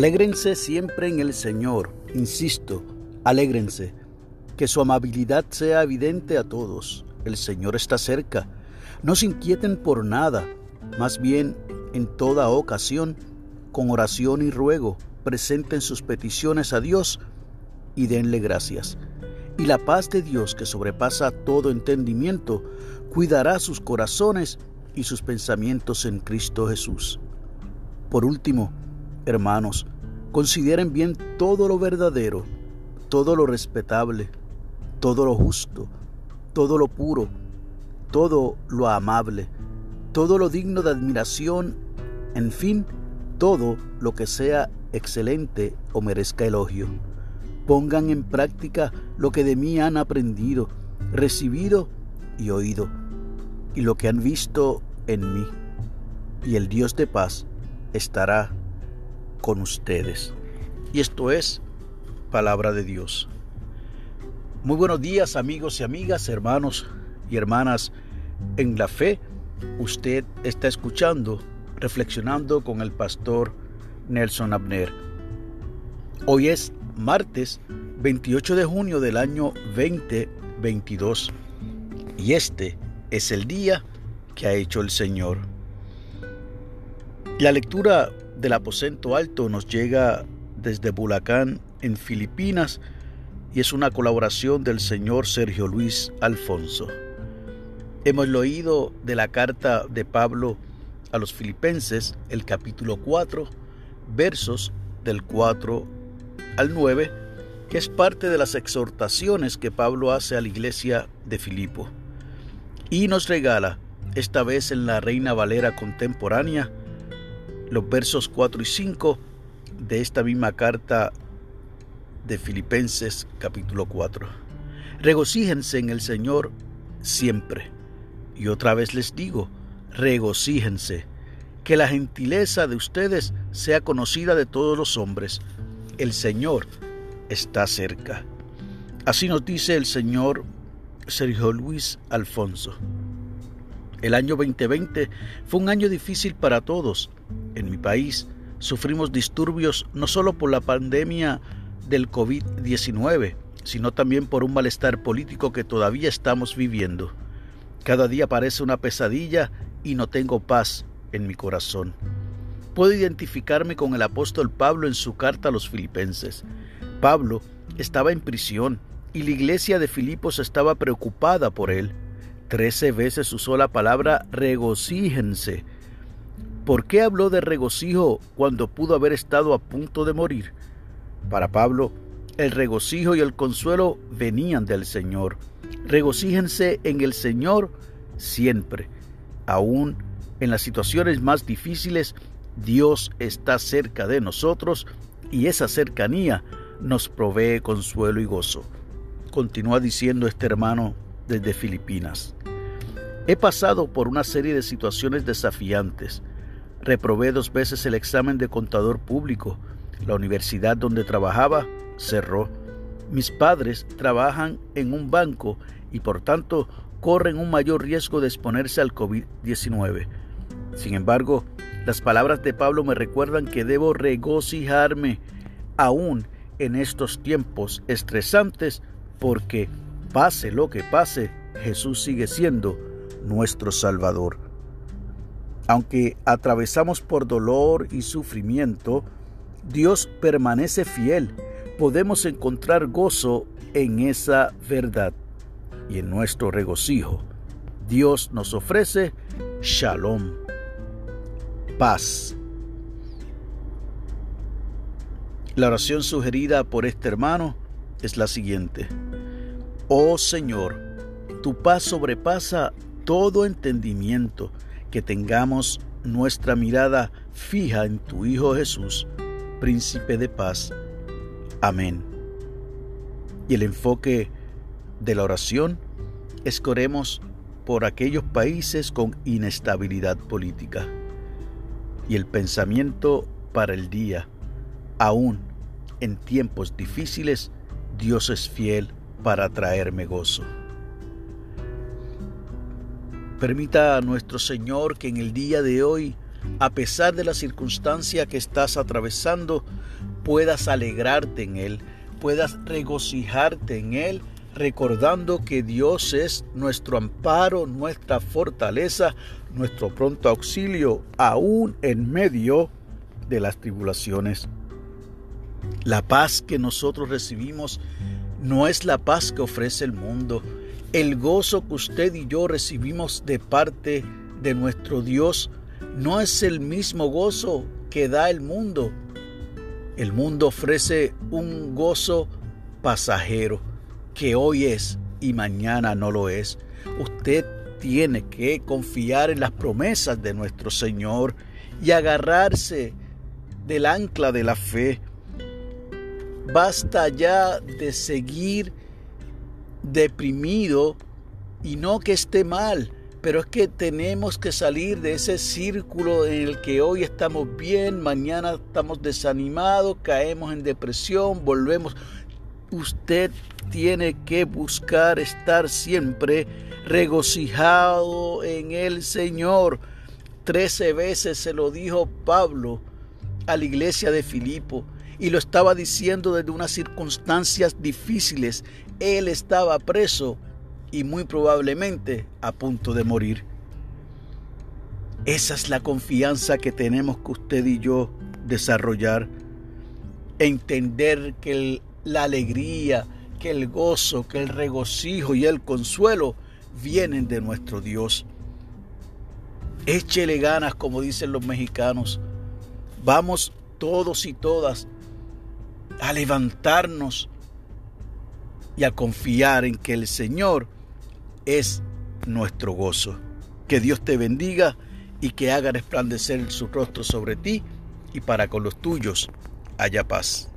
Alégrense siempre en el Señor, insisto, alégrense, que su amabilidad sea evidente a todos. El Señor está cerca. No se inquieten por nada, más bien en toda ocasión, con oración y ruego, presenten sus peticiones a Dios y denle gracias. Y la paz de Dios, que sobrepasa todo entendimiento, cuidará sus corazones y sus pensamientos en Cristo Jesús. Por último, hermanos, consideren bien todo lo verdadero, todo lo respetable, todo lo justo, todo lo puro, todo lo amable, todo lo digno de admiración, en fin, todo lo que sea excelente o merezca elogio. Pongan en práctica lo que de mí han aprendido, recibido y oído, y lo que han visto en mí. Y el Dios de paz estará con ustedes. Y esto es palabra de Dios. Muy buenos días amigos y amigas, hermanos y hermanas en la fe. Usted está escuchando, reflexionando con el pastor Nelson Abner. Hoy es martes 28 de junio del año 2022 y este es el día que ha hecho el Señor. La lectura del aposento alto nos llega desde Bulacán, en Filipinas, y es una colaboración del señor Sergio Luis Alfonso. Hemos leído de la carta de Pablo a los filipenses, el capítulo 4, versos del 4 al 9, que es parte de las exhortaciones que Pablo hace a la iglesia de Filipo. Y nos regala, esta vez en la Reina Valera contemporánea, los versos 4 y 5 de esta misma carta de Filipenses capítulo 4. Regocíjense en el Señor siempre. Y otra vez les digo, regocíjense, que la gentileza de ustedes sea conocida de todos los hombres. El Señor está cerca. Así nos dice el Señor Sergio Luis Alfonso. El año 2020 fue un año difícil para todos. En mi país sufrimos disturbios no solo por la pandemia del COVID-19, sino también por un malestar político que todavía estamos viviendo. Cada día parece una pesadilla y no tengo paz en mi corazón. Puedo identificarme con el apóstol Pablo en su carta a los filipenses. Pablo estaba en prisión y la iglesia de Filipos estaba preocupada por él. Trece veces usó la palabra regocíjense. ¿Por qué habló de regocijo cuando pudo haber estado a punto de morir? Para Pablo, el regocijo y el consuelo venían del Señor. Regocíjense en el Señor siempre. Aún en las situaciones más difíciles, Dios está cerca de nosotros y esa cercanía nos provee consuelo y gozo. Continúa diciendo este hermano desde Filipinas. He pasado por una serie de situaciones desafiantes. Reprobé dos veces el examen de contador público. La universidad donde trabajaba cerró. Mis padres trabajan en un banco y por tanto corren un mayor riesgo de exponerse al COVID-19. Sin embargo, las palabras de Pablo me recuerdan que debo regocijarme aún en estos tiempos estresantes porque pase lo que pase, Jesús sigue siendo nuestro Salvador. Aunque atravesamos por dolor y sufrimiento, Dios permanece fiel. Podemos encontrar gozo en esa verdad y en nuestro regocijo. Dios nos ofrece shalom, paz. La oración sugerida por este hermano es la siguiente. Oh Señor, tu paz sobrepasa todo entendimiento, que tengamos nuestra mirada fija en tu Hijo Jesús, príncipe de paz. Amén. Y el enfoque de la oración es que oremos por aquellos países con inestabilidad política. Y el pensamiento para el día, aún en tiempos difíciles, Dios es fiel para traerme gozo. Permita a nuestro Señor que en el día de hoy a pesar de la circunstancia que estás atravesando, puedas alegrarte en Él, puedas regocijarte en Él, recordando que Dios es nuestro amparo, nuestra fortaleza, nuestro pronto auxilio, aún en medio de las tribulaciones. La paz que nosotros recibimos no es la paz que ofrece el mundo. El gozo que usted y yo recibimos de parte de nuestro Dios no es el mismo gozo que da el mundo. El mundo ofrece un gozo pasajero que hoy es y mañana no lo es. Usted tiene que confiar en las promesas de nuestro Señor y agarrarse del ancla de la fe. Basta ya de seguir deprimido y no que esté mal, pero es que tenemos que salir de ese círculo en el que hoy estamos bien, mañana estamos desanimados, caemos en depresión, volvemos. Usted tiene que buscar estar siempre regocijado en el Señor. Trece veces se lo dijo Pablo a la iglesia de Filipo y lo estaba diciendo desde unas circunstancias difíciles. Él estaba preso y muy probablemente a punto de morir. Esa es la confianza que tenemos que usted y yo desarrollar. Entender que la alegría, que el gozo, que el regocijo y el consuelo vienen de nuestro Dios. Échele ganas, como dicen los mexicanos. Vamos todos y todas a levantarnos y a confiar en que el Señor es nuestro gozo. Que Dios te bendiga y que haga resplandecer su rostro sobre ti y para con los tuyos haya paz.